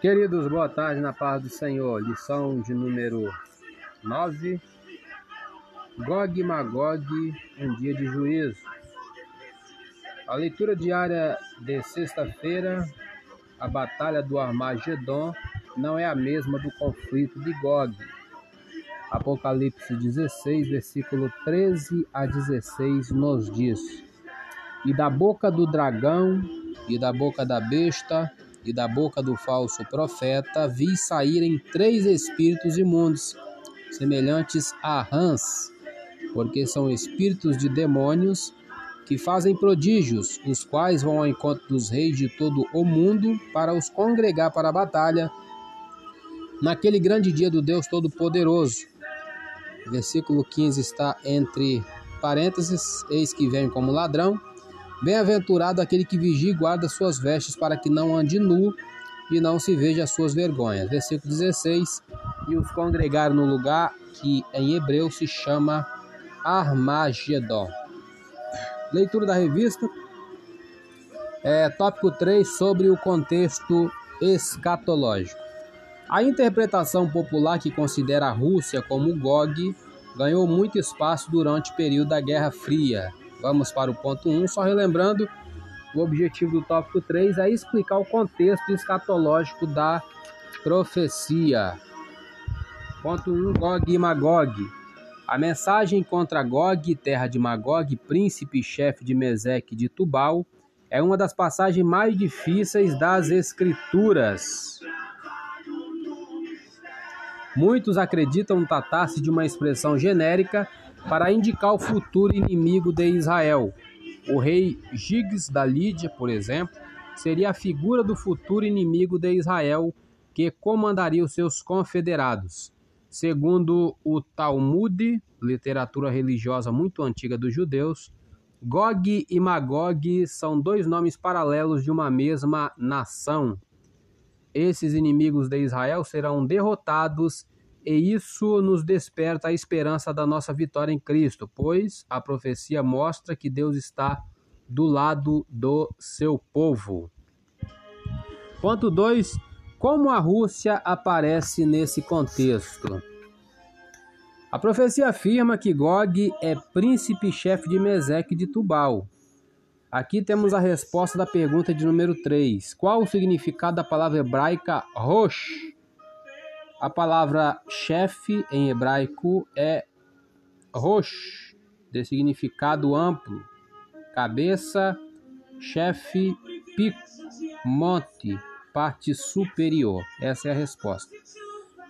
Queridos, boa tarde na paz do Senhor. Lição de número 9. Gog e Magog, um dia de juízo. A leitura diária de sexta-feira, a batalha do Armagedon, não é a mesma do conflito de Gog. Apocalipse 16, versículo 13 a 16 nos diz: E da boca do dragão e da boca da besta e da boca do falso profeta vi saírem três espíritos imundos, semelhantes a rãs, porque são espíritos de demônios que fazem prodígios, os quais vão ao encontro dos reis de todo o mundo para os congregar para a batalha naquele grande dia do Deus Todo-Poderoso. Versículo 15 está entre parênteses: Eis que vem como ladrão. Bem-aventurado aquele que vigia e guarda suas vestes para que não ande nu e não se veja as suas vergonhas. Versículo 16. E os congregaram no lugar que em hebreu se chama Armagedon. Leitura da revista. É, tópico 3 sobre o contexto escatológico. A interpretação popular que considera a Rússia como Gog ganhou muito espaço durante o período da Guerra Fria Vamos para o ponto 1, só relembrando, o objetivo do tópico 3 é explicar o contexto escatológico da profecia. Ponto 1, Gog e Magog. A mensagem contra Gog, terra de Magog, príncipe e chefe de Meseque de Tubal, é uma das passagens mais difíceis das Escrituras. Muitos acreditam tratar-se de uma expressão genérica para indicar o futuro inimigo de Israel. O rei Gigs da Lídia, por exemplo, seria a figura do futuro inimigo de Israel que comandaria os seus confederados. Segundo o Talmud, literatura religiosa muito antiga dos judeus, Gog e Magog são dois nomes paralelos de uma mesma nação. Esses inimigos de Israel serão derrotados e isso nos desperta a esperança da nossa vitória em Cristo, pois a profecia mostra que Deus está do lado do seu povo. Ponto 2. Como a Rússia aparece nesse contexto? A profecia afirma que Gog é príncipe-chefe de Meseque de Tubal. Aqui temos a resposta da pergunta de número 3. Qual o significado da palavra hebraica Rosh? A palavra chefe em hebraico é rosh, de significado amplo, cabeça, chefe, pico, monte, parte superior. Essa é a resposta.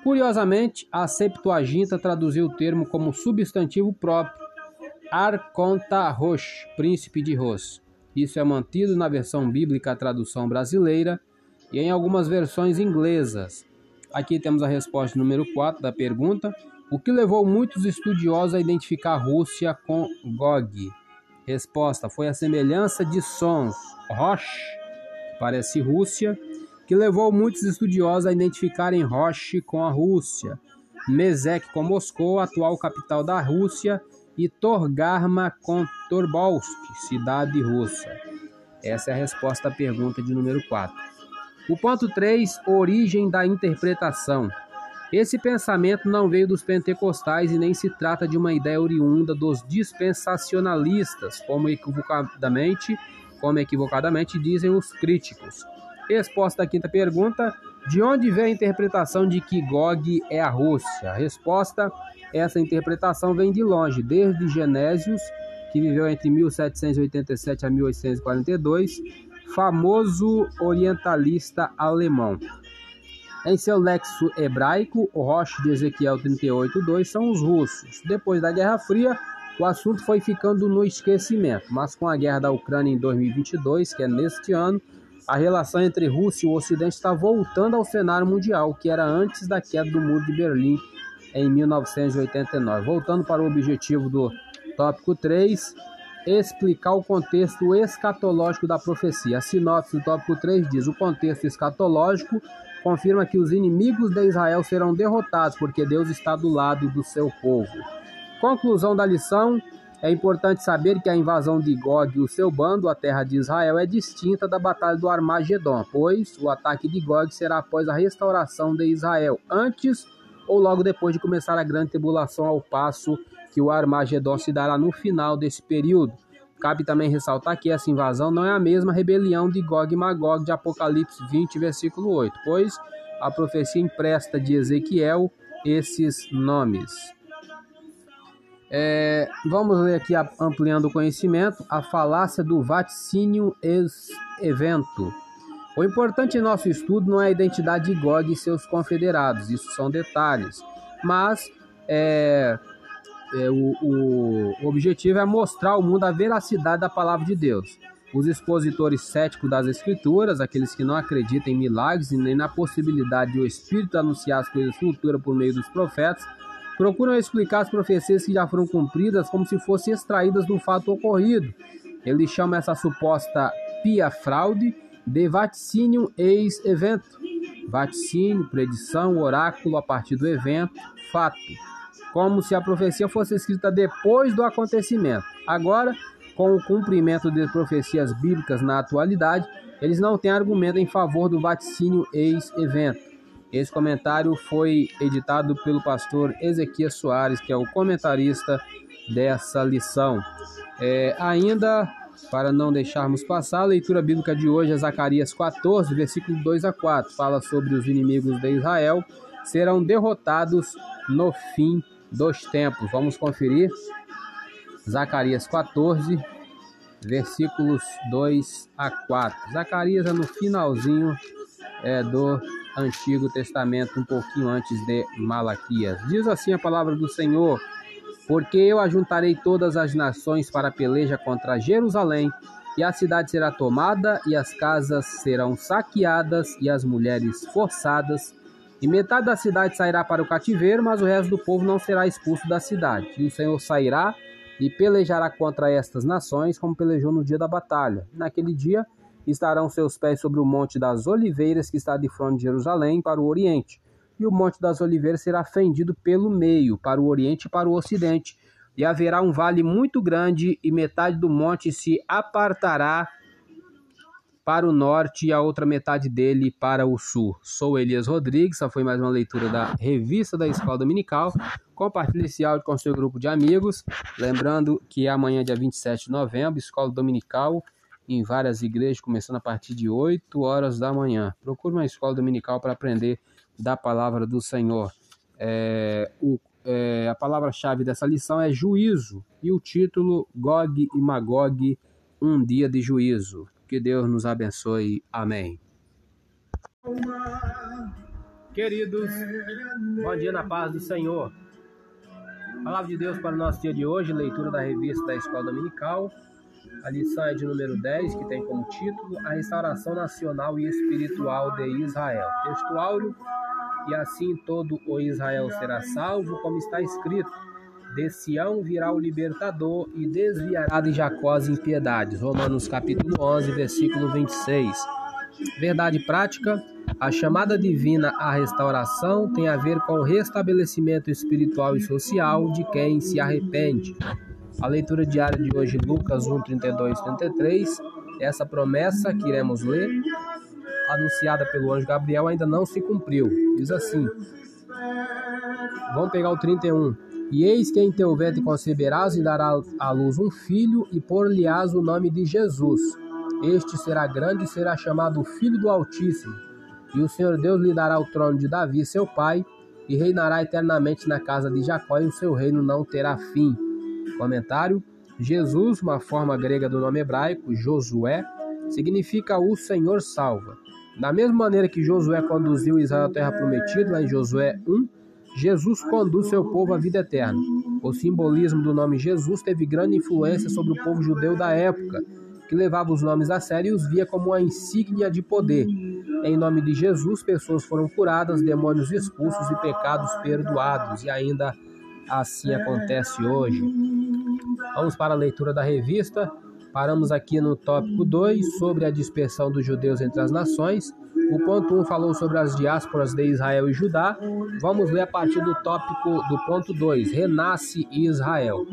Curiosamente, a Septuaginta traduziu o termo como substantivo próprio, Arconta Rosh, príncipe de Ros. Isso é mantido na versão bíblica, a tradução brasileira, e em algumas versões inglesas. Aqui temos a resposta número 4 da pergunta. O que levou muitos estudiosos a identificar a Rússia com Gog? Resposta: foi a semelhança de sons Rosh, parece Rússia, que levou muitos estudiosos a identificarem Rosh com a Rússia, Mesek com Moscou, atual capital da Rússia, e Torgarma com Torbolsk, cidade russa. Essa é a resposta à pergunta de número 4. O ponto 3, origem da interpretação. Esse pensamento não veio dos pentecostais e nem se trata de uma ideia oriunda dos dispensacionalistas, como equivocadamente, como equivocadamente dizem os críticos. Resposta à quinta pergunta: de onde vem a interpretação de que Gog é a Rússia? Resposta: essa interpretação vem de longe, desde Genésios, que viveu entre 1787 a 1842, famoso orientalista alemão. Em seu lexo hebraico, o Roche de Ezequiel 38:2 são os russos. Depois da Guerra Fria, o assunto foi ficando no esquecimento, mas com a guerra da Ucrânia em 2022, que é neste ano, a relação entre Rússia e o Ocidente está voltando ao cenário mundial, que era antes da queda do Muro de Berlim em 1989. Voltando para o objetivo do tópico 3, explicar o contexto escatológico da profecia. A sinopse do tópico 3 diz: o contexto escatológico confirma que os inimigos de Israel serão derrotados, porque Deus está do lado do seu povo. Conclusão da lição: É importante saber que a invasão de Gog e o seu bando à terra de Israel é distinta da batalha do Armagedon, pois o ataque de Gog será após a restauração de Israel, antes ou logo depois de começar a grande tribulação, ao passo que o Armagedon se dará no final desse período. Cabe também ressaltar que essa invasão não é a mesma rebelião de Gog e Magog de Apocalipse 20, versículo 8, pois a profecia empresta de Ezequiel esses nomes. É, vamos ler aqui, ampliando o conhecimento, a falácia do vaticínio ex-evento. O importante em nosso estudo não é a identidade de Gog e seus confederados, isso são detalhes, mas é, é, o, o objetivo é mostrar ao mundo a veracidade da palavra de Deus. Os expositores céticos das Escrituras, aqueles que não acreditam em milagres e nem na possibilidade de o Espírito anunciar as coisas futuras por meio dos profetas, procuram explicar as profecias que já foram cumpridas como se fossem extraídas do fato ocorrido. Ele chama essa suposta pia fraude de vaticínio ex evento. Vaticínio, predição, oráculo a partir do evento, fato. Como se a profecia fosse escrita depois do acontecimento. Agora, com o cumprimento de profecias bíblicas na atualidade, eles não têm argumento em favor do vaticínio ex evento. Esse comentário foi editado pelo pastor Ezequias Soares, que é o comentarista dessa lição. É, ainda, para não deixarmos passar, a leitura bíblica de hoje é Zacarias 14, versículo 2 a 4. Fala sobre os inimigos de Israel serão derrotados no fim dos tempos. Vamos conferir. Zacarias 14, versículos 2 a 4. Zacarias é no finalzinho é, do Antigo Testamento, um pouquinho antes de Malaquias. Diz assim a palavra do Senhor: Porque eu ajuntarei todas as nações para a peleja contra Jerusalém, e a cidade será tomada, e as casas serão saqueadas, e as mulheres forçadas, e metade da cidade sairá para o cativeiro, mas o resto do povo não será expulso da cidade. E o Senhor sairá e pelejará contra estas nações, como pelejou no dia da batalha. Naquele dia, estarão seus pés sobre o Monte das Oliveiras, que está de frente de Jerusalém, para o oriente. E o Monte das Oliveiras será fendido pelo meio, para o oriente e para o ocidente. E haverá um vale muito grande, e metade do monte se apartará para o norte e a outra metade dele para o sul. Sou Elias Rodrigues, essa foi mais uma leitura da revista da Escola Dominical. Compartilhe esse áudio com seu grupo de amigos. Lembrando que amanhã, dia 27 de novembro, Escola Dominical em várias igrejas, começando a partir de 8 horas da manhã. Procure uma escola dominical para aprender da palavra do Senhor. É, o, é, a palavra-chave dessa lição é juízo e o título Gog e Magog, um dia de juízo. Que Deus nos abençoe. Amém. Queridos, bom dia na paz do Senhor. Palavra de Deus para o nosso dia de hoje, leitura da revista da Escola Dominical, a lição é de número 10, que tem como título A Restauração Nacional e Espiritual de Israel. Texto e assim todo o Israel será salvo, como está escrito. De Sião virá o libertador e desviará de Jacó as impiedades. Romanos capítulo 11, versículo 26. Verdade prática, a chamada divina à restauração tem a ver com o restabelecimento espiritual e social de quem se arrepende. A leitura diária de hoje, Lucas 1, 32 e 33, essa promessa que iremos ler, anunciada pelo anjo Gabriel, ainda não se cumpriu. Diz assim: Vamos pegar o 31. E eis que em teu ventre conceberás e dará à luz um filho, e por-lhe-ás o nome de Jesus. Este será grande e será chamado Filho do Altíssimo. E o Senhor Deus lhe dará o trono de Davi, seu pai, e reinará eternamente na casa de Jacó, e o seu reino não terá fim. Comentário: Jesus, uma forma grega do nome hebraico, Josué, significa o Senhor salva. Da mesma maneira que Josué conduziu Israel à terra prometida, lá em Josué 1, Jesus conduz seu povo à vida eterna. O simbolismo do nome Jesus teve grande influência sobre o povo judeu da época, que levava os nomes a sério e os via como uma insígnia de poder. Em nome de Jesus, pessoas foram curadas, demônios expulsos e pecados perdoados, e ainda assim acontece hoje. Vamos para a leitura da revista. Paramos aqui no tópico 2 sobre a dispersão dos judeus entre as nações. O ponto 1 um falou sobre as diásporas de Israel e Judá. Vamos ler a partir do tópico do ponto 2, renasce Israel.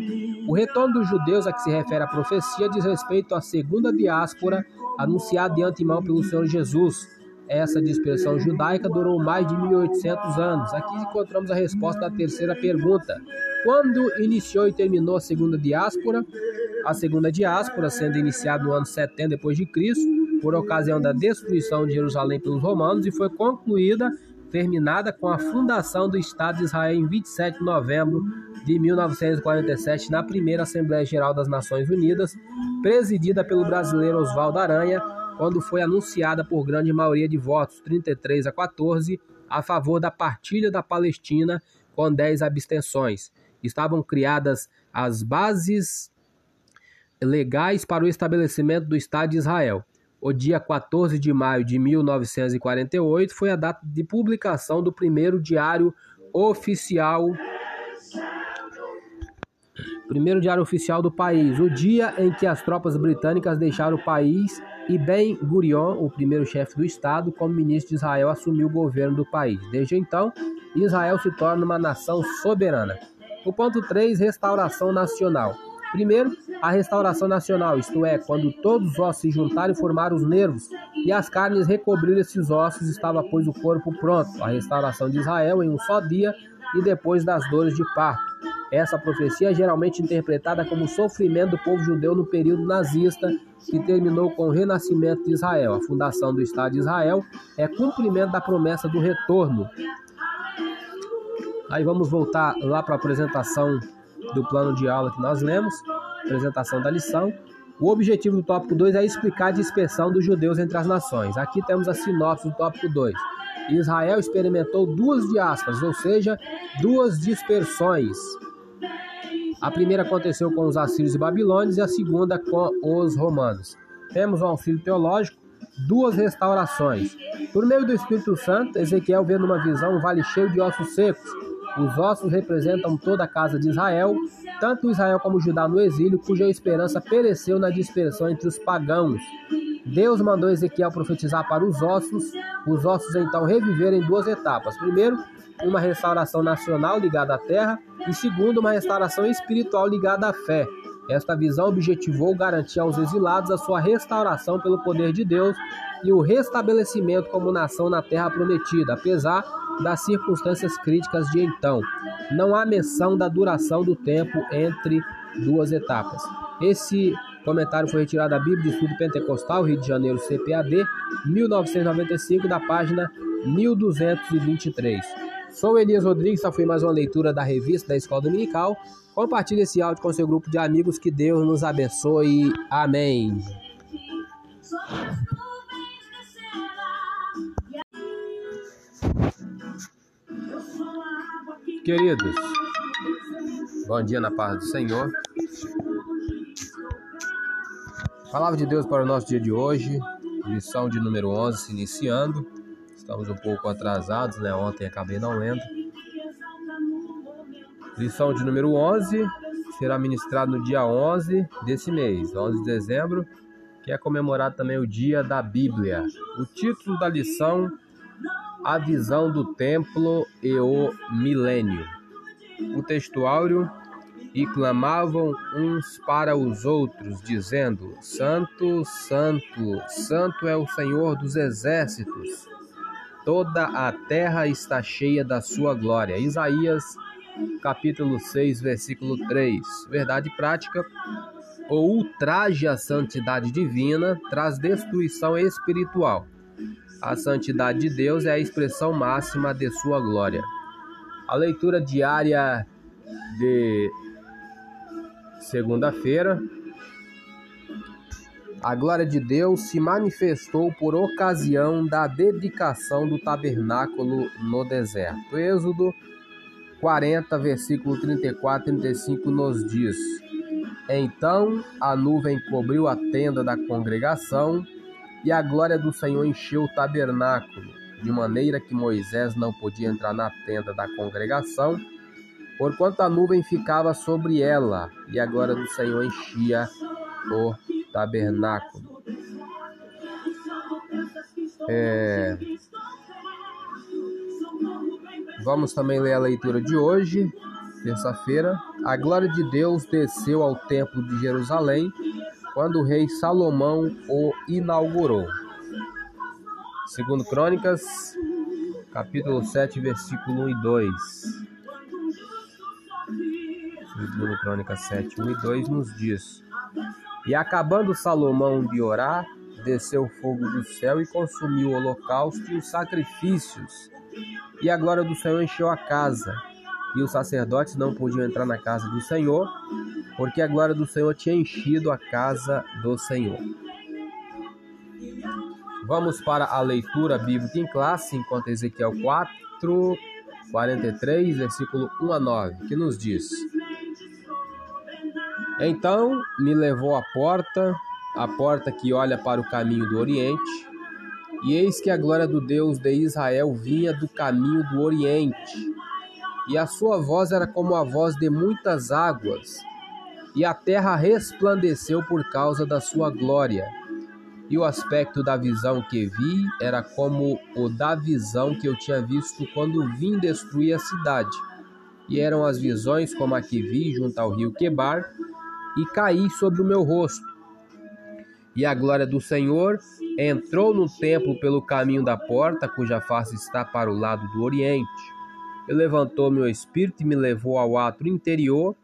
O retorno dos judeus a que se refere a profecia diz respeito à segunda diáspora anunciada de antemão pelo Senhor Jesus. Essa dispersão judaica durou mais de 1800 anos. Aqui encontramos a resposta da terceira pergunta. Quando iniciou e terminou a segunda diáspora? A segunda diáspora, sendo iniciada no ano 70 depois de Cristo, por ocasião da destruição de Jerusalém pelos romanos e foi concluída, terminada com a fundação do Estado de Israel em 27 de novembro de 1947 na primeira Assembleia Geral das Nações Unidas, presidida pelo brasileiro Oswaldo Aranha, quando foi anunciada por grande maioria de votos, 33 a 14, a favor da partilha da Palestina, com 10 abstenções. Estavam criadas as bases legais para o estabelecimento do Estado de Israel. O dia 14 de maio de 1948 foi a data de publicação do primeiro diário oficial primeiro diário oficial do país, o dia em que as tropas britânicas deixaram o país e Ben Gurion, o primeiro chefe do Estado, como ministro de Israel, assumiu o governo do país. Desde então, Israel se torna uma nação soberana. O ponto 3, restauração nacional. Primeiro, a restauração nacional, isto é, quando todos os ossos se juntaram e formaram os nervos, e as carnes recobriram esses ossos, estava, pois, o corpo pronto. A restauração de Israel em um só dia e depois das dores de parto. Essa profecia é geralmente interpretada como sofrimento do povo judeu no período nazista, que terminou com o renascimento de Israel. A fundação do Estado de Israel é cumprimento da promessa do retorno. Aí vamos voltar lá para a apresentação do plano de aula que nós lemos, apresentação da lição. O objetivo do tópico 2 é explicar a dispersão dos judeus entre as nações. Aqui temos a sinopse do tópico 2. Israel experimentou duas diásporas, ou seja, duas dispersões. A primeira aconteceu com os assírios e babilônios e a segunda com os romanos. Temos um auxílio teológico, duas restaurações. Por meio do Espírito Santo, Ezequiel vê numa visão um vale cheio de ossos secos os ossos representam toda a casa de Israel, tanto Israel como Judá no exílio, cuja esperança pereceu na dispersão entre os pagãos. Deus mandou Ezequiel profetizar para os ossos, os ossos então reviveram em duas etapas. Primeiro, uma restauração nacional ligada à terra, e segundo, uma restauração espiritual ligada à fé. Esta visão objetivou garantir aos exilados a sua restauração pelo poder de Deus e o restabelecimento como nação na terra prometida, apesar das circunstâncias críticas de então. Não há menção da duração do tempo entre duas etapas. Esse comentário foi retirado da Bíblia de Estudo Pentecostal, Rio de Janeiro, CPAD, 1995, da página 1223. Sou Elias Rodrigues, essa foi mais uma leitura da revista da Escola Dominical. Compartilhe esse áudio com seu grupo de amigos, que Deus nos abençoe. Amém. Queridos, bom dia na paz do Senhor. Palavra de Deus para o nosso dia de hoje, lição de número 11 se iniciando. Estamos um pouco atrasados, né? Ontem acabei não lendo. Lição de número 11 será ministrada no dia 11 desse mês, 11 de dezembro, que é comemorado também o dia da Bíblia. O título da lição a visão do templo e o milênio. O textuário e clamavam uns para os outros, dizendo: Santo, Santo, Santo é o Senhor dos exércitos. Toda a terra está cheia da sua glória. Isaías, capítulo 6, versículo 3. Verdade prática. O ultraje à santidade divina traz destruição espiritual. A santidade de Deus é a expressão máxima de sua glória. A leitura diária de segunda-feira. A glória de Deus se manifestou por ocasião da dedicação do tabernáculo no deserto. Êxodo 40, versículo 34 e 35 nos diz: Então a nuvem cobriu a tenda da congregação e a glória do Senhor encheu o tabernáculo, de maneira que Moisés não podia entrar na tenda da congregação, porquanto a nuvem ficava sobre ela, e a glória do Senhor enchia o tabernáculo. É... Vamos também ler a leitura de hoje, terça-feira. A glória de Deus desceu ao templo de Jerusalém quando o rei Salomão o inaugurou. Segundo Crônicas, capítulo 7, versículo 1 e 2. Segundo Crônicas 7, 1 e 2 nos diz: E acabando Salomão de orar, desceu o fogo do céu e consumiu o holocausto e os sacrifícios. E a glória do Senhor encheu a casa. E os sacerdotes não podiam entrar na casa do Senhor, porque a glória do Senhor tinha enchido a casa do Senhor. Vamos para a leitura bíblica em classe, enquanto Ezequiel 4, 43, versículo 1 a 9, que nos diz: Então me levou à porta, a porta que olha para o caminho do Oriente, e eis que a glória do Deus de Israel vinha do caminho do Oriente, e a sua voz era como a voz de muitas águas, e a terra resplandeceu por causa da sua glória. E o aspecto da visão que vi era como o da visão que eu tinha visto quando vim destruir a cidade. E eram as visões como a que vi junto ao rio Quebar, e caí sobre o meu rosto. E a glória do Senhor entrou no templo pelo caminho da porta, cuja face está para o lado do oriente. E levantou meu espírito e me levou ao ato interior,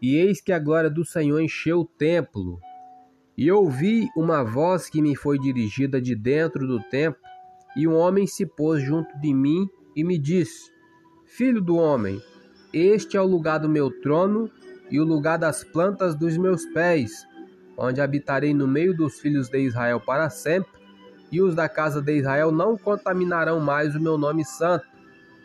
e eis que a glória do Senhor encheu o templo. E ouvi uma voz que me foi dirigida de dentro do templo, e um homem se pôs junto de mim e me disse: Filho do homem, este é o lugar do meu trono e o lugar das plantas dos meus pés, onde habitarei no meio dos filhos de Israel para sempre, e os da casa de Israel não contaminarão mais o meu nome santo,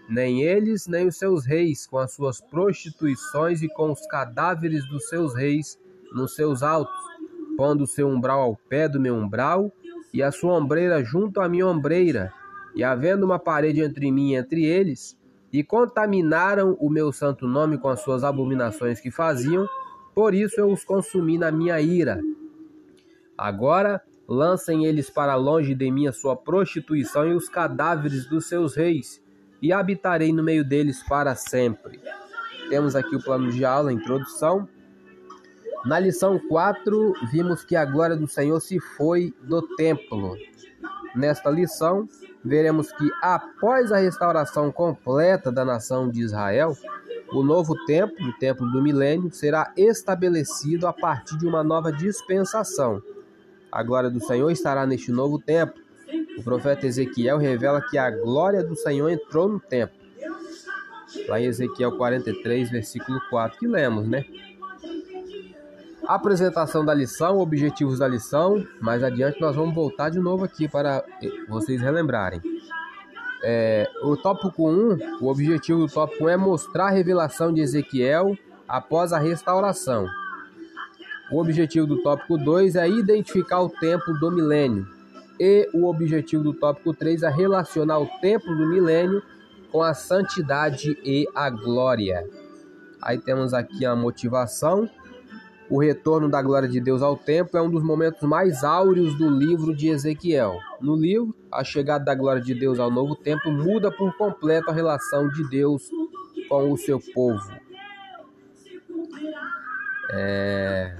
nem eles, nem os seus reis, com as suas prostituições e com os cadáveres dos seus reis nos seus altos, pondo o seu umbral ao pé do meu umbral, e a sua ombreira junto à minha ombreira, e havendo uma parede entre mim e entre eles, e contaminaram o meu santo nome com as suas abominações que faziam, por isso eu os consumi na minha ira. Agora lancem eles para longe de mim a sua prostituição e os cadáveres dos seus reis, e habitarei no meio deles para sempre. Temos aqui o plano de aula, introdução. Na lição 4, vimos que a glória do Senhor se foi do templo. Nesta lição, veremos que após a restauração completa da nação de Israel, o novo templo, o templo do milênio, será estabelecido a partir de uma nova dispensação. A glória do Senhor estará neste novo templo. O profeta Ezequiel revela que a glória do Senhor entrou no templo. Lá em Ezequiel 43, versículo 4, que lemos, né? Apresentação da lição, objetivos da lição. Mais adiante nós vamos voltar de novo aqui para vocês relembrarem. É, o tópico 1, o objetivo do tópico 1 é mostrar a revelação de Ezequiel após a restauração. O objetivo do tópico 2 é identificar o templo do milênio. E o objetivo do tópico 3 é relacionar o templo do milênio com a santidade e a glória. Aí temos aqui a motivação o retorno da glória de Deus ao templo é um dos momentos mais áureos do livro de Ezequiel. No livro, a chegada da glória de Deus ao novo templo muda por completo a relação de Deus com o seu povo. É...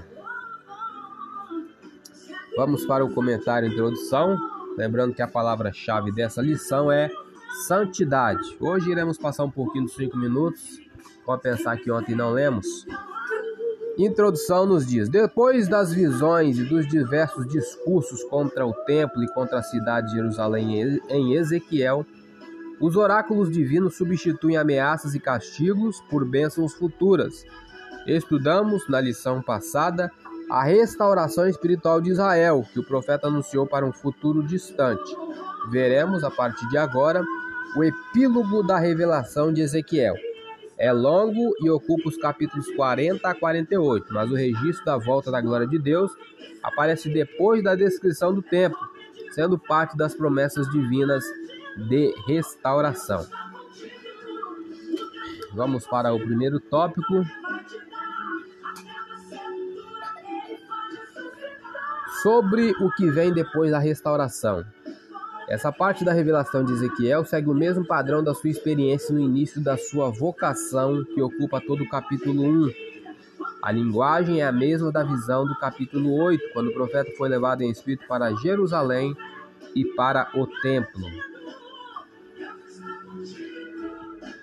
Vamos para o comentário introdução. Lembrando que a palavra-chave dessa lição é santidade. Hoje iremos passar um pouquinho dos cinco minutos. Pode pensar que ontem não lemos. Introdução nos diz: Depois das visões e dos diversos discursos contra o templo e contra a cidade de Jerusalém em Ezequiel, os oráculos divinos substituem ameaças e castigos por bênçãos futuras. Estudamos na lição passada a restauração espiritual de Israel, que o profeta anunciou para um futuro distante. Veremos a partir de agora o epílogo da revelação de Ezequiel. É longo e ocupa os capítulos 40 a 48, mas o registro da volta da glória de Deus aparece depois da descrição do templo, sendo parte das promessas divinas de restauração. Vamos para o primeiro tópico. Sobre o que vem depois da restauração. Essa parte da revelação de Ezequiel segue o mesmo padrão da sua experiência no início da sua vocação, que ocupa todo o capítulo 1. A linguagem é a mesma da visão do capítulo 8, quando o profeta foi levado em espírito para Jerusalém e para o templo.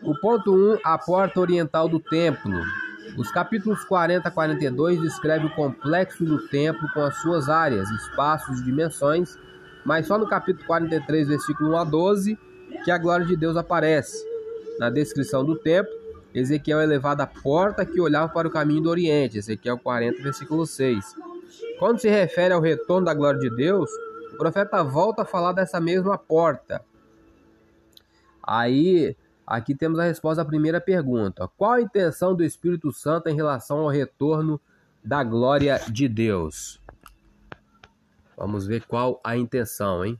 O ponto 1, a porta oriental do templo. Os capítulos 40 a 42 descreve o complexo do templo com as suas áreas, espaços dimensões, mas só no capítulo 43, versículo 1 a 12, que a glória de Deus aparece. Na descrição do templo, Ezequiel é levado à porta que olhava para o caminho do Oriente, Ezequiel 40, versículo 6. Quando se refere ao retorno da glória de Deus, o profeta volta a falar dessa mesma porta. Aí Aqui temos a resposta à primeira pergunta. Qual a intenção do Espírito Santo em relação ao retorno da glória de Deus? Vamos ver qual a intenção, hein?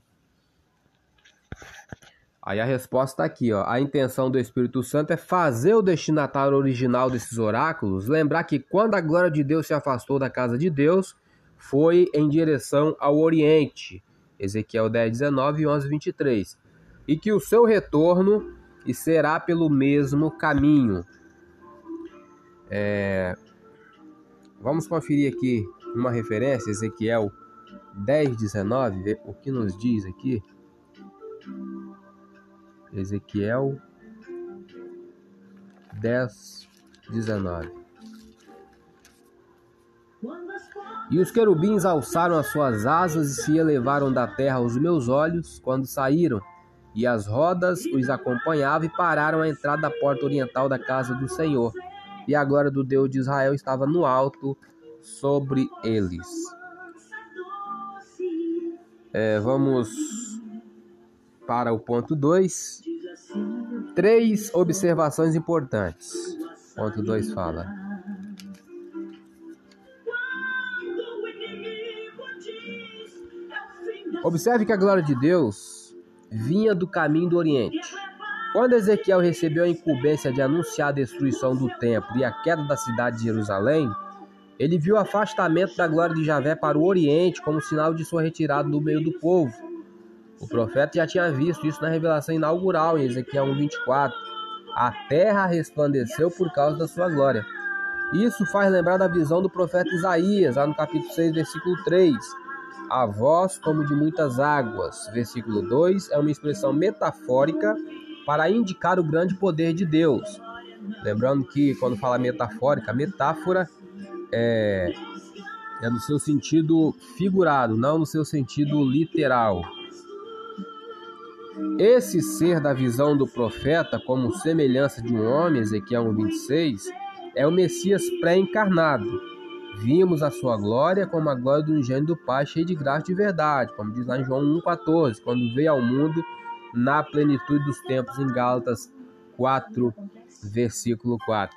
Aí a resposta está aqui, ó. A intenção do Espírito Santo é fazer o destinatário original desses oráculos lembrar que quando a glória de Deus se afastou da casa de Deus, foi em direção ao Oriente. Ezequiel 10, 19 e 11, 23. E que o seu retorno e será pelo mesmo caminho. É... Vamos conferir aqui uma referência, Ezequiel 10, 19, ver o que nos diz aqui. Ezequiel 10, 19. E os querubins alçaram as suas asas e se elevaram da terra aos meus olhos quando saíram e as rodas os acompanhavam e pararam à entrada da porta oriental da casa do Senhor. E a glória do Deus de Israel estava no alto sobre eles. É, vamos para o ponto 2. Três observações importantes. Ponto 2 fala. Observe que a glória de Deus vinha do caminho do Oriente. Quando Ezequiel recebeu a incumbência de anunciar a destruição do templo e a queda da cidade de Jerusalém, ele viu o afastamento da glória de Javé para o Oriente como sinal de sua retirada do meio do povo. O profeta já tinha visto isso na revelação inaugural em Ezequiel 1:24. A terra resplandeceu por causa da sua glória. Isso faz lembrar da visão do profeta Isaías, lá no capítulo 6, versículo 3 a voz como de muitas águas. Versículo 2 é uma expressão metafórica para indicar o grande poder de Deus. Lembrando que quando fala metafórica, metáfora é, é no seu sentido figurado, não no seu sentido literal. Esse ser da visão do profeta, como semelhança de um homem, Ezequiel 1,26, é o Messias pré-encarnado Vimos a sua glória como a glória do gênio do Pai, cheio de graça e de verdade, como diz lá em João 1,14, quando veio ao mundo na plenitude dos tempos, em Gálatas 4, versículo 4.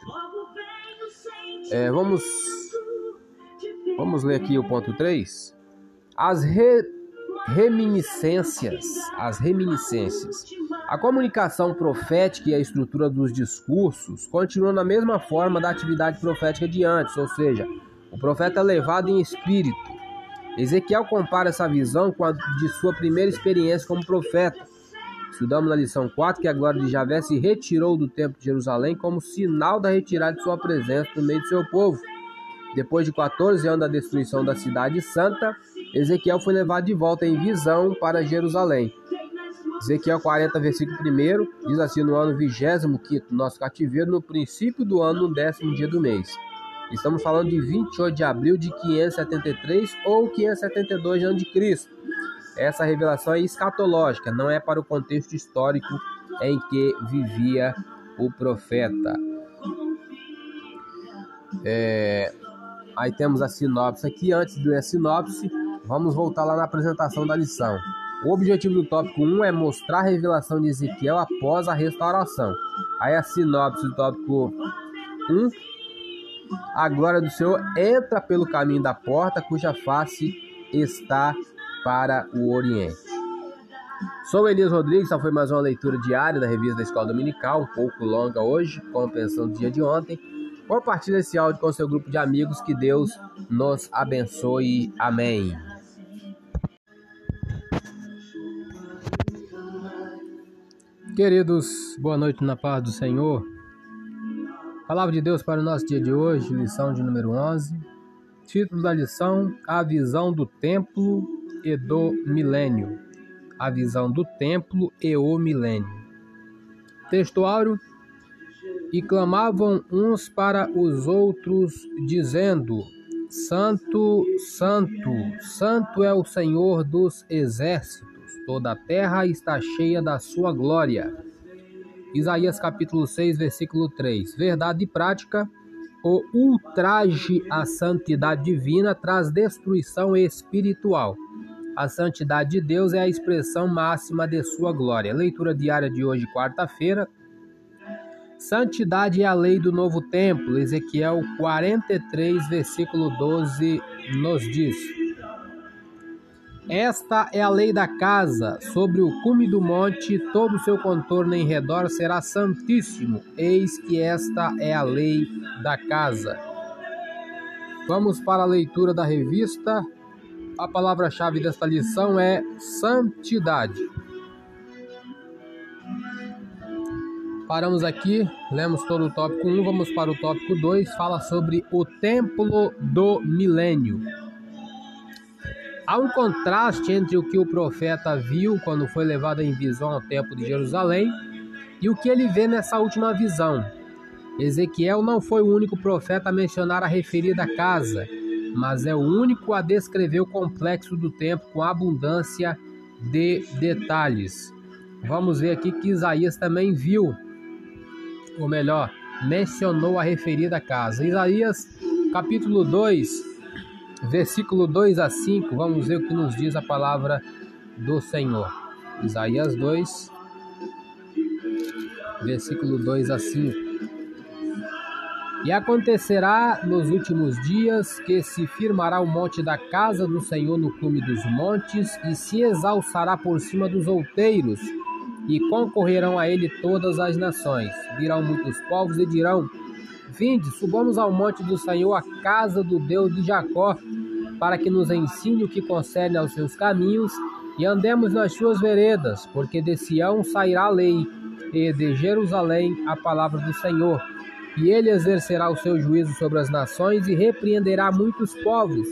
É, vamos, vamos ler aqui o ponto 3. As re, reminiscências, as reminiscências. A comunicação profética e a estrutura dos discursos continuam na mesma forma da atividade profética de antes, ou seja, o profeta é levado em espírito. Ezequiel compara essa visão com a de sua primeira experiência como profeta. Estudamos na lição 4 que a glória de Javé se retirou do templo de Jerusalém como sinal da retirada de sua presença no meio do seu povo. Depois de 14 anos da destruição da cidade santa, Ezequiel foi levado de volta em visão para Jerusalém. Ezequiel 40, versículo 1, diz assim: No ano 25, nosso cativeiro, no princípio do ano, no décimo dia do mês. Estamos falando de 28 de abril de 573 ou 572 a.C. Essa revelação é escatológica, não é para o contexto histórico em que vivia o profeta. É, aí temos a sinopse aqui. Antes de ler a sinopse, vamos voltar lá na apresentação da lição. O objetivo do tópico 1 é mostrar a revelação de Ezequiel após a restauração. Aí a sinopse do tópico 1 a glória do Senhor entra pelo caminho da porta, cuja face está para o Oriente. Sou Elias Rodrigues, essa foi mais uma leitura diária da revista da Escola Dominical, um pouco longa hoje, como pensão do dia de ontem. Compartilhe esse áudio com seu grupo de amigos, que Deus nos abençoe. Amém. Queridos, boa noite na paz do Senhor. Palavra de Deus para o nosso dia de hoje, lição de número 11. Título da lição: A visão do templo e do milênio. A visão do templo e o milênio. Textuário: E clamavam uns para os outros, dizendo: Santo, Santo, Santo é o Senhor dos exércitos toda a terra está cheia da sua glória. Isaías capítulo 6, versículo 3. Verdade e prática. O ultraje à santidade divina traz destruição espiritual. A santidade de Deus é a expressão máxima de sua glória. Leitura diária de hoje, quarta-feira. Santidade é a lei do novo templo. Ezequiel 43, versículo 12 nos diz: esta é a lei da casa, sobre o cume do monte, todo o seu contorno em redor será santíssimo. Eis que esta é a lei da casa. Vamos para a leitura da revista. A palavra-chave desta lição é santidade. Paramos aqui, lemos todo o tópico 1, vamos para o tópico 2, fala sobre o templo do milênio. Há um contraste entre o que o profeta viu quando foi levado em visão ao templo de Jerusalém e o que ele vê nessa última visão. Ezequiel não foi o único profeta a mencionar a referida casa, mas é o único a descrever o complexo do templo com abundância de detalhes. Vamos ver aqui que Isaías também viu, ou melhor, mencionou a referida casa. Isaías, capítulo 2, versículo 2 a 5, vamos ver o que nos diz a palavra do Senhor. Isaías 2, versículo 2 a 5. E acontecerá nos últimos dias que se firmará o monte da casa do Senhor no cume dos montes, e se exalçará por cima dos outeiros, e concorrerão a ele todas as nações. Virão muitos povos e dirão: Vinde, subamos ao monte do Senhor, a casa do Deus de Jacó, para que nos ensine o que concerne aos seus caminhos e andemos nas suas veredas, porque de Sião sairá a lei, e de Jerusalém a palavra do Senhor. E ele exercerá o seu juízo sobre as nações e repreenderá muitos povos.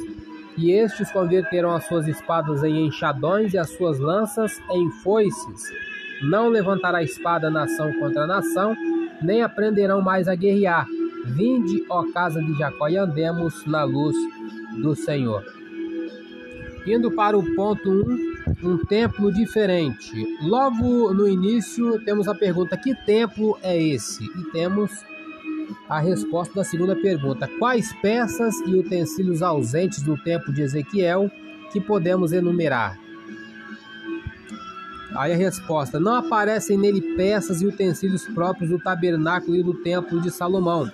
E estes converterão as suas espadas em enxadões e as suas lanças em foices. Não levantará espada nação contra nação, nem aprenderão mais a guerrear Vinde, ó casa de Jacó, e andemos na luz do Senhor. Indo para o ponto 1, um, um templo diferente. Logo no início, temos a pergunta: que templo é esse? E temos a resposta da segunda pergunta: quais peças e utensílios ausentes do templo de Ezequiel que podemos enumerar? Aí a resposta: não aparecem nele peças e utensílios próprios do tabernáculo e do templo de Salomão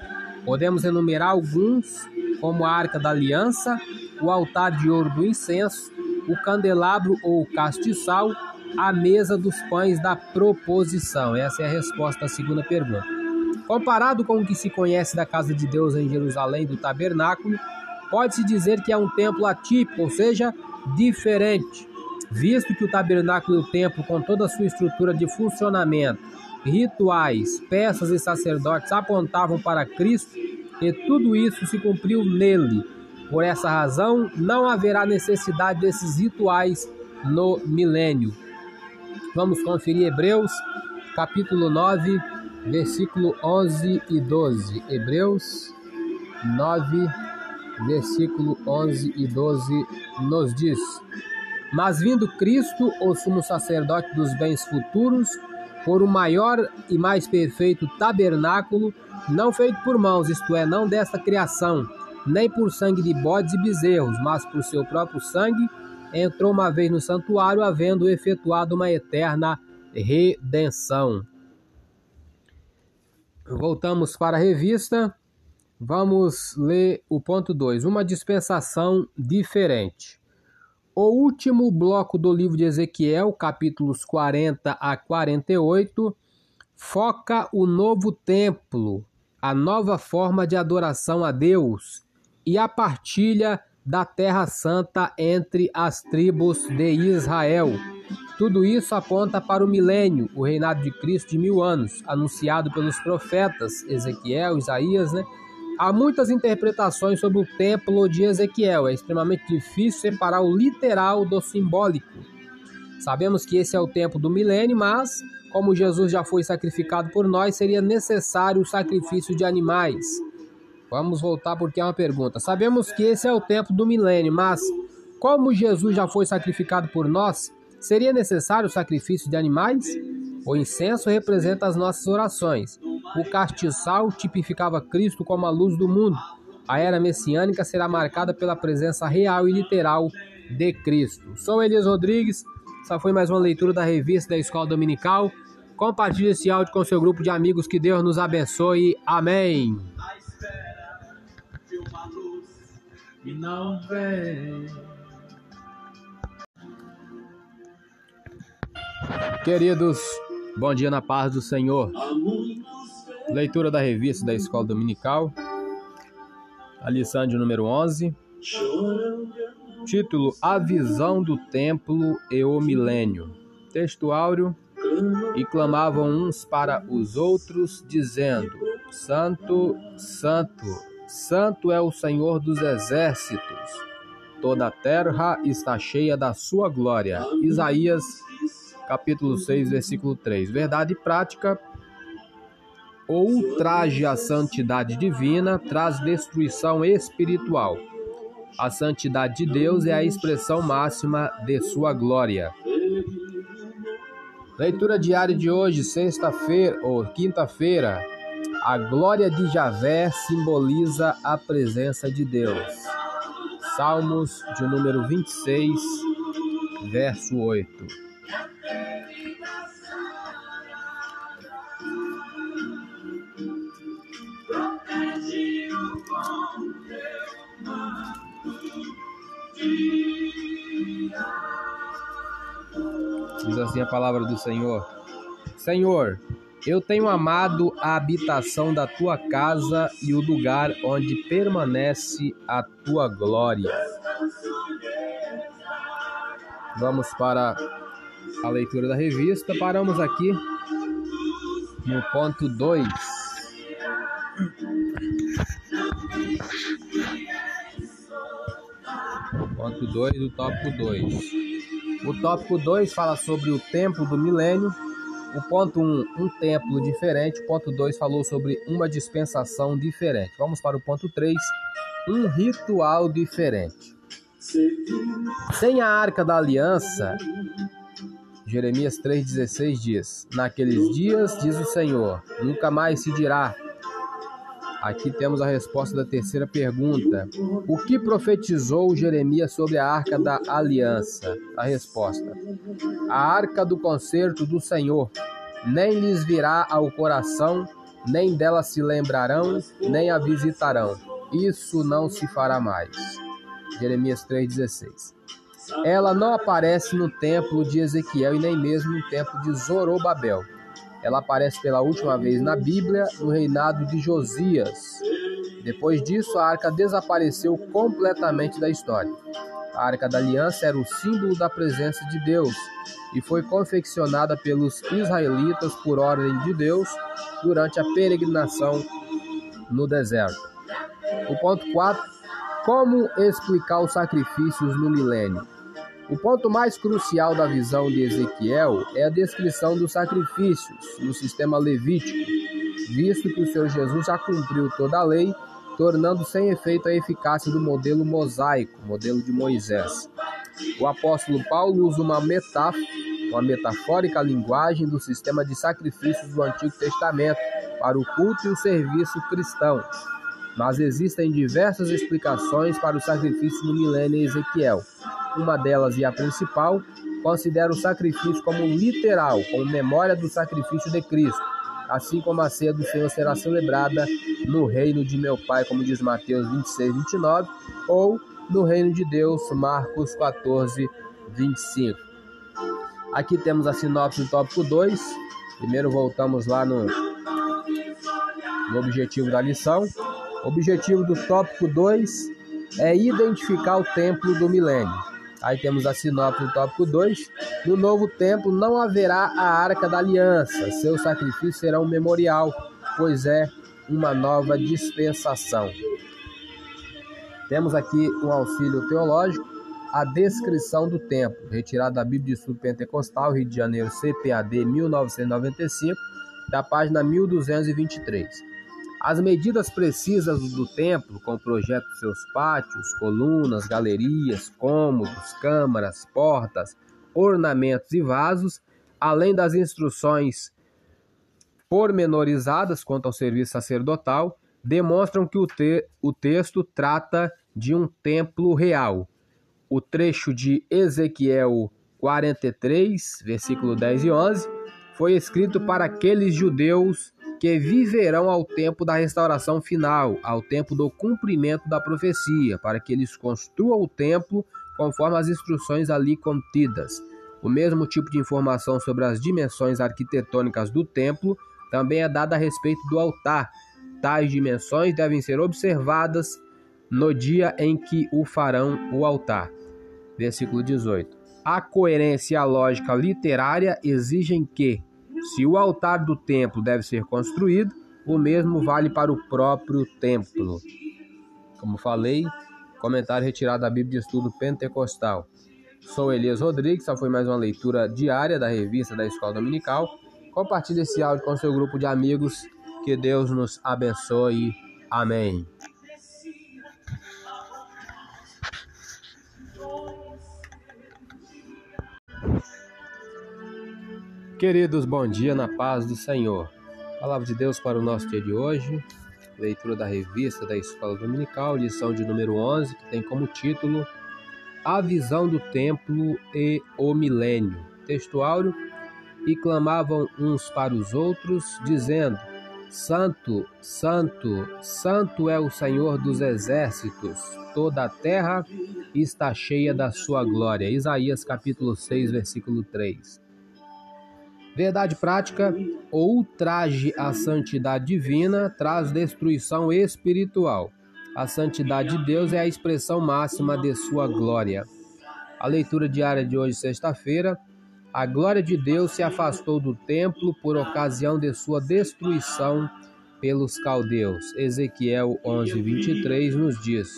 Podemos enumerar alguns, como a Arca da Aliança, o altar de ouro do incenso, o candelabro ou castiçal, a mesa dos pães da proposição. Essa é a resposta à segunda pergunta. Comparado com o que se conhece da casa de Deus em Jerusalém do tabernáculo, pode-se dizer que é um templo atípico, ou seja, diferente, visto que o tabernáculo e o templo, com toda a sua estrutura de funcionamento, rituais, peças e sacerdotes apontavam para Cristo e tudo isso se cumpriu nele. Por essa razão, não haverá necessidade desses rituais no milênio. Vamos conferir Hebreus, capítulo 9, versículo 11 e 12. Hebreus 9, versículo 11 e 12 nos diz: Mas vindo Cristo, o sumo sacerdote dos bens futuros, por um maior e mais perfeito tabernáculo, não feito por mãos, isto é, não desta criação, nem por sangue de bodes e bezerros, mas por seu próprio sangue, entrou uma vez no santuário, havendo efetuado uma eterna redenção. Voltamos para a revista. Vamos ler o ponto 2, uma dispensação diferente. O último bloco do livro de Ezequiel, capítulos 40 a 48, foca o novo templo, a nova forma de adoração a Deus e a partilha da Terra Santa entre as tribos de Israel. Tudo isso aponta para o milênio, o reinado de Cristo de mil anos, anunciado pelos profetas Ezequiel, Isaías, né? Há muitas interpretações sobre o templo de Ezequiel. É extremamente difícil separar o literal do simbólico. Sabemos que esse é o tempo do milênio, mas como Jesus já foi sacrificado por nós, seria necessário o sacrifício de animais. Vamos voltar porque é uma pergunta. Sabemos que esse é o tempo do milênio, mas como Jesus já foi sacrificado por nós, seria necessário o sacrifício de animais? O incenso representa as nossas orações. O castiçal tipificava Cristo como a luz do mundo. A era messiânica será marcada pela presença real e literal de Cristo. Sou Elias Rodrigues. Essa foi mais uma leitura da revista da Escola Dominical. Compartilhe esse áudio com seu grupo de amigos. Que Deus nos abençoe. Amém. Queridos, bom dia na paz do Senhor. Leitura da revista da Escola Dominical, a de número 11. Título: A visão do templo e o milênio. Texto áureo e clamavam uns para os outros, dizendo: Santo, Santo, Santo é o Senhor dos exércitos. Toda a terra está cheia da sua glória. Isaías, capítulo 6, versículo 3. Verdade prática. Ultraje à santidade divina traz destruição espiritual. A santidade de Deus é a expressão máxima de sua glória. Leitura diária de hoje, sexta-feira ou quinta-feira. A glória de Javé simboliza a presença de Deus. Salmos de número 26, verso 8. Diz assim a palavra do Senhor: Senhor, eu tenho amado a habitação da tua casa e o lugar onde permanece a tua glória. Vamos para a leitura da revista. Paramos aqui no ponto 2. Ponto 2 do tópico 2. O tópico 2 fala sobre o templo do milênio. O ponto 1, um, um templo diferente. O ponto 2 falou sobre uma dispensação diferente. Vamos para o ponto 3, um ritual diferente. Sem a arca da aliança, Jeremias 3,16 diz: Naqueles dias, diz o Senhor, nunca mais se dirá Aqui temos a resposta da terceira pergunta. O que profetizou Jeremias sobre a arca da aliança? A resposta: A arca do concerto do Senhor nem lhes virá ao coração, nem dela se lembrarão, nem a visitarão. Isso não se fará mais. Jeremias 3,16. Ela não aparece no templo de Ezequiel e nem mesmo no templo de Zorobabel. Ela aparece pela última vez na Bíblia no reinado de Josias. Depois disso, a arca desapareceu completamente da história. A arca da aliança era o símbolo da presença de Deus e foi confeccionada pelos israelitas por ordem de Deus durante a peregrinação no deserto. O ponto 4. Como explicar os sacrifícios no milênio? O ponto mais crucial da visão de Ezequiel é a descrição dos sacrifícios no sistema levítico, visto que o Senhor Jesus já cumpriu toda a lei, tornando sem efeito a eficácia do modelo mosaico, modelo de Moisés. O apóstolo Paulo usa uma metáfora, uma metafórica linguagem do sistema de sacrifícios do Antigo Testamento para o culto e o serviço cristão. Mas existem diversas explicações para o sacrifício no milênio Ezequiel. Uma delas, e a principal, considera o sacrifício como literal, como memória do sacrifício de Cristo, assim como a ceia do Senhor será celebrada no reino de meu Pai, como diz Mateus 26, 29, ou no reino de Deus, Marcos 14, 25. Aqui temos a sinopse do tópico 2. Primeiro voltamos lá no, no objetivo da lição. O objetivo do tópico 2 é identificar o templo do milênio. Aí temos a sinopse do tópico 2. No novo templo não haverá a arca da aliança, seu sacrifício será um memorial, pois é uma nova dispensação. Temos aqui um auxílio teológico, a descrição do templo, retirado da Bíblia de Estudo Pentecostal, Rio de Janeiro, CPAD 1995, da página 1223. As medidas precisas do templo, com o projeto de seus pátios, colunas, galerias, cômodos, câmaras, portas, ornamentos e vasos, além das instruções pormenorizadas quanto ao serviço sacerdotal, demonstram que o, te o texto trata de um templo real. O trecho de Ezequiel 43, versículo 10 e 11, foi escrito para aqueles judeus que viverão ao tempo da restauração final, ao tempo do cumprimento da profecia, para que eles construam o templo conforme as instruções ali contidas. O mesmo tipo de informação sobre as dimensões arquitetônicas do templo também é dada a respeito do altar. Tais dimensões devem ser observadas no dia em que o farão o altar. Versículo 18. A coerência e a lógica literária exigem que, se o altar do templo deve ser construído, o mesmo vale para o próprio templo. Como falei, comentário retirado da Bíblia de Estudo Pentecostal. Sou Elias Rodrigues, essa foi mais uma leitura diária da revista da Escola Dominical. Compartilhe esse áudio com seu grupo de amigos. Que Deus nos abençoe. Amém. Queridos, bom dia na paz do Senhor. Palavra de Deus para o nosso dia de hoje. Leitura da revista da Escola Dominical, lição de número 11, que tem como título A Visão do Templo e o Milênio. Textuário: E clamavam uns para os outros, dizendo: Santo, Santo, Santo é o Senhor dos exércitos, toda a terra está cheia da sua glória. Isaías capítulo 6, versículo 3. Verdade prática, ultraje à santidade divina traz destruição espiritual. A santidade de Deus é a expressão máxima de sua glória. A leitura diária de hoje, sexta-feira, a glória de Deus se afastou do templo por ocasião de sua destruição pelos caldeus. Ezequiel 11, 23 nos diz: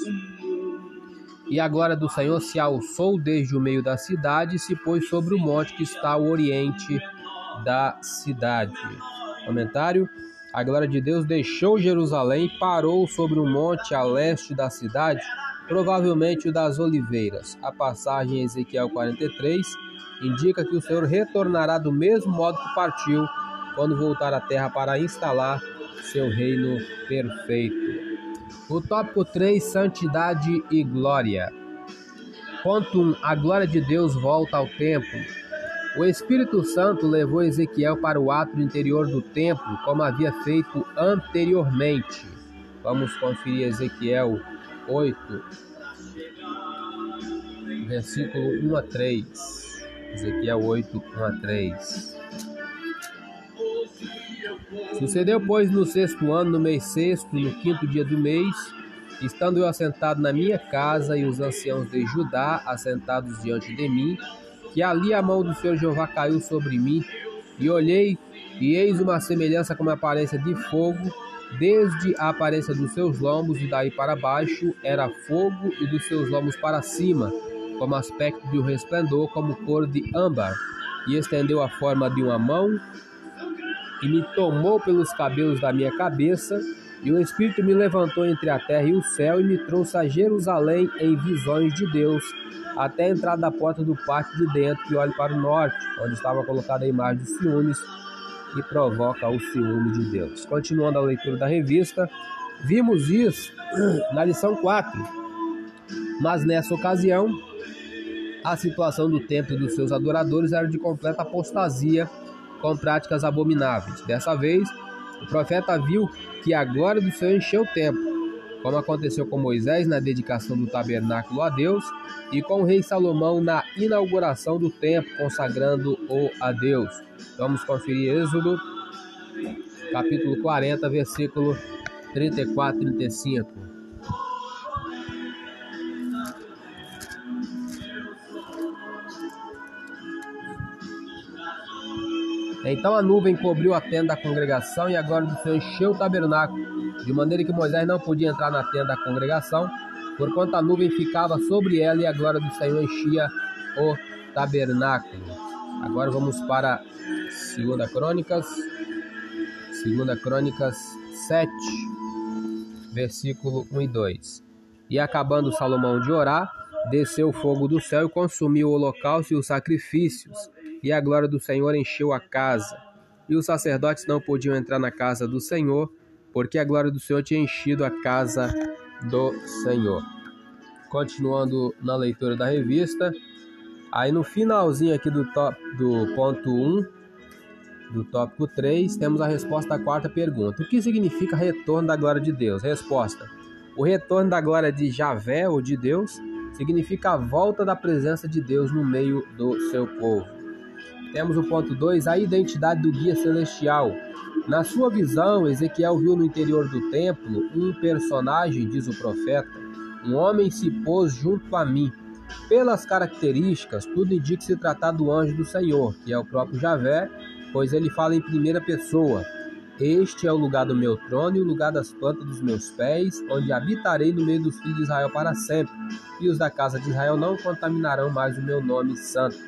E a glória do Senhor se alçou desde o meio da cidade e se pôs sobre o monte que está ao oriente da cidade. Comentário: A glória de Deus deixou Jerusalém e parou sobre um monte a leste da cidade, provavelmente o das Oliveiras. A passagem em Ezequiel 43 indica que o Senhor retornará do mesmo modo que partiu, quando voltar à terra para instalar seu reino perfeito. O tópico 3: Santidade e Glória. Ponto 1: A glória de Deus volta ao templo. O Espírito Santo levou Ezequiel para o ato interior do templo, como havia feito anteriormente. Vamos conferir Ezequiel 8, versículo 1 a 3. Ezequiel 8, 1 a 3. Sucedeu, pois, no sexto ano, no mês sexto, no quinto dia do mês, estando eu assentado na minha casa e os anciãos de Judá assentados diante de mim, que ali a mão do Senhor Jeová caiu sobre mim, e olhei, e eis uma semelhança com aparência de fogo, desde a aparência dos seus lombos e daí para baixo era fogo, e dos seus lombos para cima, como aspecto de um resplendor, como cor de âmbar, e estendeu a forma de uma mão, e me tomou pelos cabelos da minha cabeça, e o Espírito me levantou entre a terra e o céu, e me trouxe a Jerusalém em visões de Deus, até a entrada da porta do pátio de dentro, que olha para o norte, onde estava colocada a imagem dos ciúmes, que provoca o ciúme de Deus. Continuando a leitura da revista, vimos isso na lição 4. Mas nessa ocasião, a situação do templo e dos seus adoradores era de completa apostasia com práticas abomináveis. Dessa vez, o profeta viu que a glória do Senhor encheu o templo, como aconteceu com Moisés na dedicação do tabernáculo a Deus e com o rei Salomão na inauguração do templo, consagrando-o a Deus. Vamos conferir Êxodo, capítulo 40, versículo 34 e 35. Então a nuvem cobriu a tenda da congregação e a glória do Senhor encheu o tabernáculo, de maneira que Moisés não podia entrar na tenda da congregação, porquanto a nuvem ficava sobre ela e a glória do Senhor enchia o tabernáculo. Agora vamos para 2 Crônicas, 2 Crônicas 7, versículo 1 e 2. E acabando Salomão de orar, desceu o fogo do céu e consumiu o holocausto e os sacrifícios, e a glória do Senhor encheu a casa. E os sacerdotes não podiam entrar na casa do Senhor, porque a glória do Senhor tinha enchido a casa do Senhor. Continuando na leitura da revista, aí no finalzinho aqui do, top, do ponto 1, do tópico 3, temos a resposta à quarta pergunta. O que significa retorno da glória de Deus? Resposta: O retorno da glória de Javé ou de Deus significa a volta da presença de Deus no meio do seu povo. Temos o ponto 2, a identidade do guia celestial. Na sua visão, Ezequiel viu no interior do templo um personagem, diz o profeta. Um homem se pôs junto a mim. Pelas características, tudo indica se tratar do anjo do Senhor, que é o próprio Javé, pois ele fala em primeira pessoa. Este é o lugar do meu trono e o lugar das plantas dos meus pés, onde habitarei no meio dos filhos de Israel para sempre, e os da casa de Israel não contaminarão mais o meu nome santo.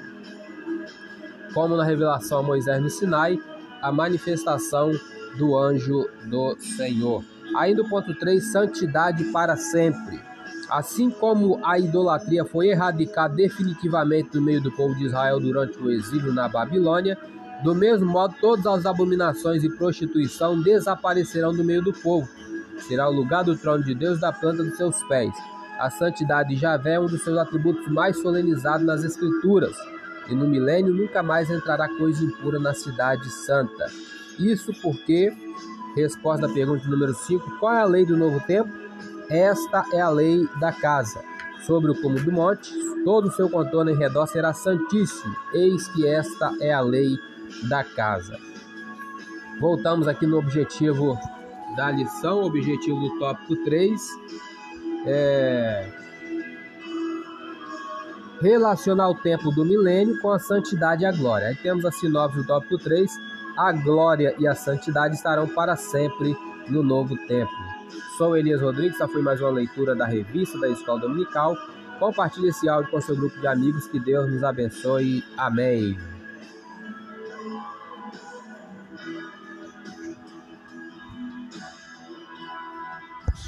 Como na revelação a Moisés no Sinai, a manifestação do anjo do Senhor. Ainda o ponto 3, santidade para sempre. Assim como a idolatria foi erradicada definitivamente do meio do povo de Israel durante o exílio na Babilônia, do mesmo modo, todas as abominações e prostituição desaparecerão do meio do povo. Será o lugar do trono de Deus da planta dos seus pés. A santidade de Javé é um dos seus atributos mais solenizados nas Escrituras. E no milênio nunca mais entrará coisa impura na cidade santa. Isso porque, resposta à pergunta número 5, qual é a lei do novo tempo? Esta é a lei da casa. Sobre o cume do monte, todo o seu contorno em redor será santíssimo. Eis que esta é a lei da casa. Voltamos aqui no objetivo da lição, objetivo do tópico 3. É... Relacionar o tempo do milênio com a santidade e a glória. Aí temos a sinopse do tópico 3. A glória e a santidade estarão para sempre no novo tempo. Sou Elias Rodrigues, essa foi mais uma leitura da revista da Escola Dominical. Compartilhe esse áudio com seu grupo de amigos. Que Deus nos abençoe. Amém.